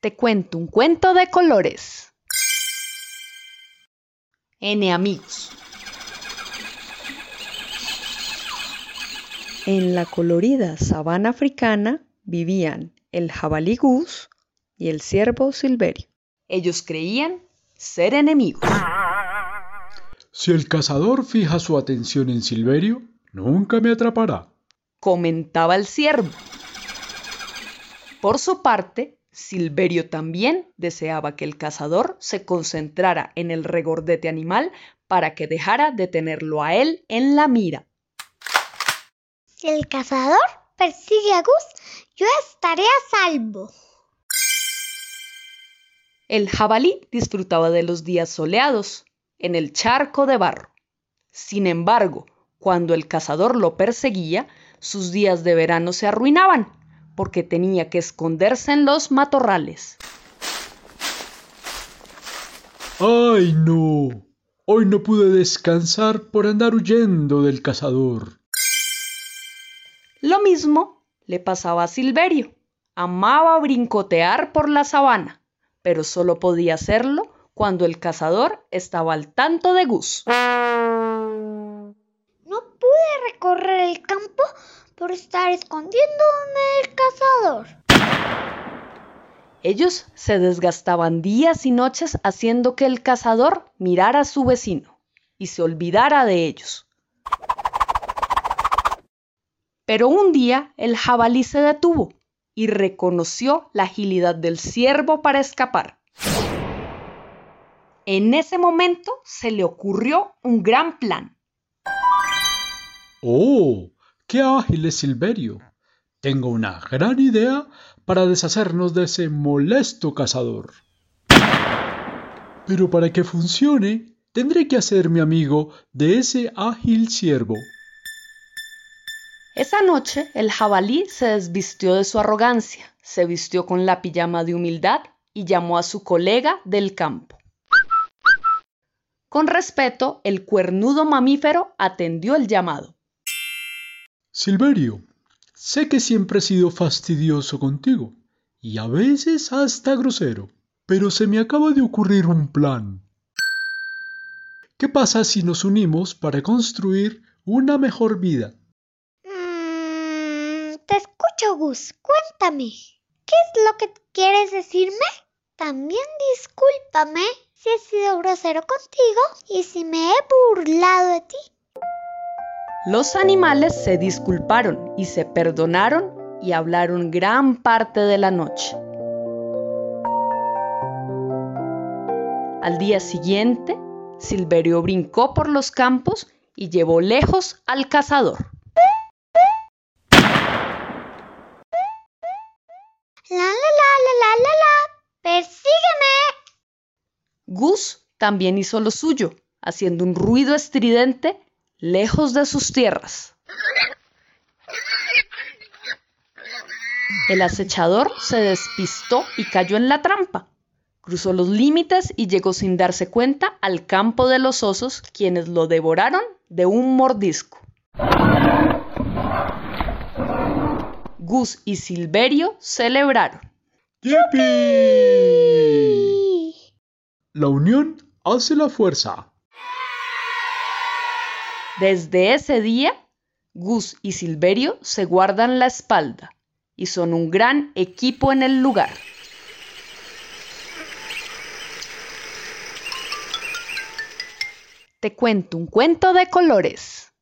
Te cuento un cuento de colores. N amigos. En la colorida sabana africana vivían el jabalí gus y el ciervo silverio. Ellos creían ser enemigos. Si el cazador fija su atención en Silverio, nunca me atrapará, comentaba el ciervo. Por su parte, Silverio también deseaba que el cazador se concentrara en el regordete animal para que dejara de tenerlo a él en la mira. Si el cazador persigue a Gus, yo estaré a salvo. El jabalí disfrutaba de los días soleados en el charco de barro. Sin embargo, cuando el cazador lo perseguía, sus días de verano se arruinaban, porque tenía que esconderse en los matorrales. ¡Ay, no! Hoy no pude descansar por andar huyendo del cazador. Lo mismo le pasaba a Silverio. Amaba brincotear por la sabana, pero solo podía hacerlo cuando el cazador estaba al tanto de Gus. No pude recorrer el campo por estar escondiéndome del cazador. Ellos se desgastaban días y noches haciendo que el cazador mirara a su vecino y se olvidara de ellos. Pero un día el jabalí se detuvo y reconoció la agilidad del ciervo para escapar. En ese momento se le ocurrió un gran plan. ¡Oh! ¡Qué ágil es Silverio! Tengo una gran idea para deshacernos de ese molesto cazador. Pero para que funcione, tendré que hacerme amigo de ese ágil ciervo. Esa noche el jabalí se desvistió de su arrogancia, se vistió con la pijama de humildad y llamó a su colega del campo. Con respeto, el cuernudo mamífero atendió el llamado. Silverio, sé que siempre he sido fastidioso contigo y a veces hasta grosero, pero se me acaba de ocurrir un plan. ¿Qué pasa si nos unimos para construir una mejor vida? Te escucho, Gus. Cuéntame. ¿Qué es lo que quieres decirme? También discúlpame si he sido grosero contigo y si me he burlado de ti. Los animales se disculparon y se perdonaron y hablaron gran parte de la noche. Al día siguiente, Silverio brincó por los campos y llevó lejos al cazador. La la la la la la la. ¡Persígueme! Gus también hizo lo suyo, haciendo un ruido estridente lejos de sus tierras. El acechador se despistó y cayó en la trampa. Cruzó los límites y llegó sin darse cuenta al campo de los osos, quienes lo devoraron de un mordisco. Gus y Silverio celebraron. ¡Yipi! La unión hace la fuerza. Desde ese día, Gus y Silverio se guardan la espalda y son un gran equipo en el lugar. Te cuento un cuento de colores.